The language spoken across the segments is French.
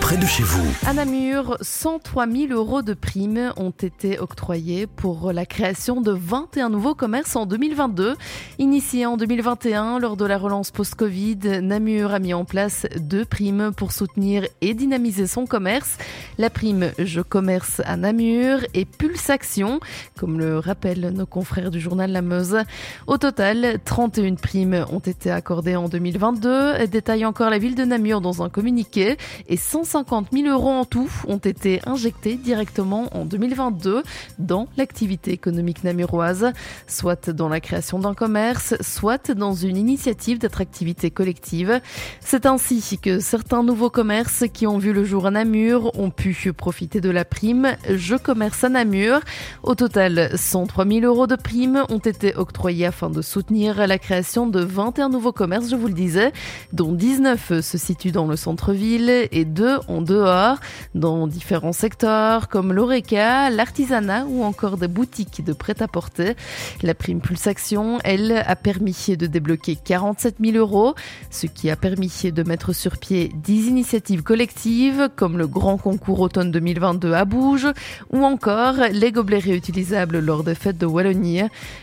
près de chez vous. À Namur, 103 000 euros de primes ont été octroyés pour la création de 21 nouveaux commerces en 2022. Initié en 2021 lors de la relance post-Covid, Namur a mis en place deux primes pour soutenir et dynamiser son commerce. La prime Je commerce à Namur et Pulse Action, comme le rappellent nos confrères du journal La Meuse. Au total, 31 primes ont été accordées en 2022, détaille encore la ville de Namur dans un communiqué et 150 000 euros en tout ont été injectés directement en 2022 dans l'activité économique namuroise, soit dans la création d'un commerce, soit dans une initiative d'attractivité collective. C'est ainsi que certains nouveaux commerces qui ont vu le jour à Namur ont pu profiter de la prime Je commerce à Namur. Au total, 103 000 euros de primes ont été octroyés afin de soutenir la création de 21 nouveaux commerces, je vous le disais, dont 19 se situent dans le centre-ville et en dehors, dans différents secteurs comme l'oreca, l'artisanat ou encore des boutiques de prêt-à-porter. La prime Pulsation, elle, a permis de débloquer 47 000 euros, ce qui a permis de mettre sur pied 10 initiatives collectives comme le grand concours automne 2022 à Bouge ou encore les gobelets réutilisables lors des fêtes de Wallonie.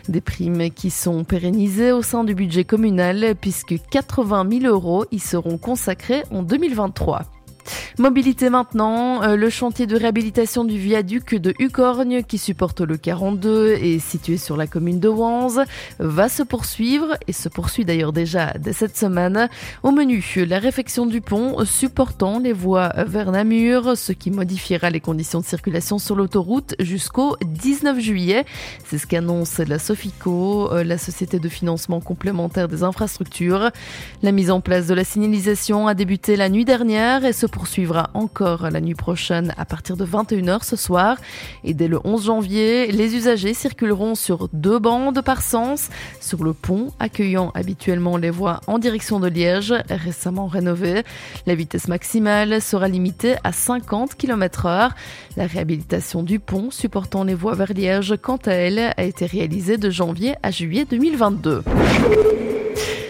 Des primes qui sont pérennisées au sein du budget communal puisque 80 000 euros y seront consacrés en 2023. Mobilité maintenant, euh, le chantier de réhabilitation du viaduc de Ucorgne qui supporte le 42 et situé sur la commune de Wanze va se poursuivre et se poursuit d'ailleurs déjà dès cette semaine. Au menu, la réfection du pont supportant les voies vers Namur, ce qui modifiera les conditions de circulation sur l'autoroute jusqu'au 19 juillet. C'est ce qu'annonce la Sofico, euh, la société de financement complémentaire des infrastructures. La mise en place de la signalisation a débuté la nuit dernière et se poursuivra encore la nuit prochaine à partir de 21h ce soir. Et dès le 11 janvier, les usagers circuleront sur deux bandes par sens sur le pont accueillant habituellement les voies en direction de Liège, récemment rénové. La vitesse maximale sera limitée à 50 km heure. La réhabilitation du pont supportant les voies vers Liège, quant à elle, a été réalisée de janvier à juillet 2022.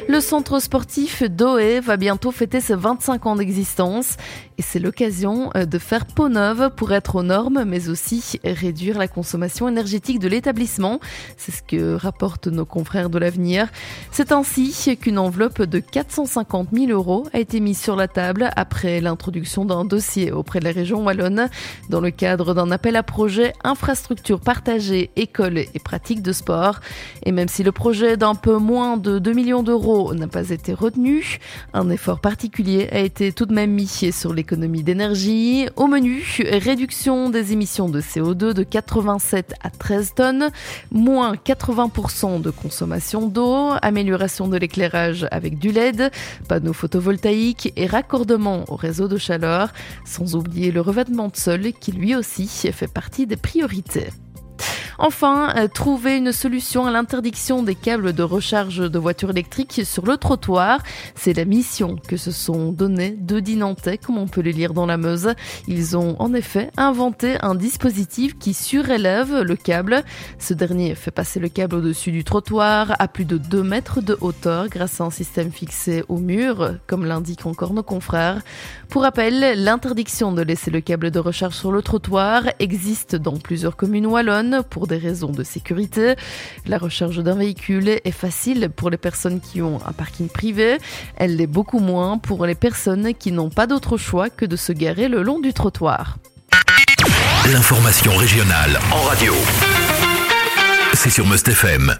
Le centre sportif d'Oé va bientôt fêter ses 25 ans d'existence et c'est l'occasion euh, de faire peau neuve pour être aux normes mais aussi réduire la consommation énergétique de l'établissement. C'est ce que rapportent nos confrères de l'avenir. C'est ainsi qu'une enveloppe de 450 000 euros a été mise sur la table après l'introduction d'un dossier auprès de la région wallonne dans le cadre d'un appel à projet infrastructure partagée, école et pratique de sport. Et même si le projet d'un peu moins de 2 millions d'euros n'a pas été retenu. Un effort particulier a été tout de même mis sur l'économie d'énergie. Au menu, réduction des émissions de CO2 de 87 à 13 tonnes, moins 80% de consommation d'eau, amélioration de l'éclairage avec du LED, panneaux photovoltaïques et raccordement au réseau de chaleur, sans oublier le revêtement de sol qui lui aussi fait partie des priorités. Enfin, euh, trouver une solution à l'interdiction des câbles de recharge de voitures électriques sur le trottoir. C'est la mission que se sont donnés deux Dinantais, comme on peut le lire dans la Meuse. Ils ont en effet inventé un dispositif qui surélève le câble. Ce dernier fait passer le câble au-dessus du trottoir à plus de 2 mètres de hauteur grâce à un système fixé au mur, comme l'indiquent encore nos confrères. Pour rappel, l'interdiction de laisser le câble de recharge sur le trottoir existe dans plusieurs communes wallonnes des raisons de sécurité. La recharge d'un véhicule est facile pour les personnes qui ont un parking privé. Elle l'est beaucoup moins pour les personnes qui n'ont pas d'autre choix que de se garer le long du trottoir. L'information régionale en radio. C'est sur Must FM.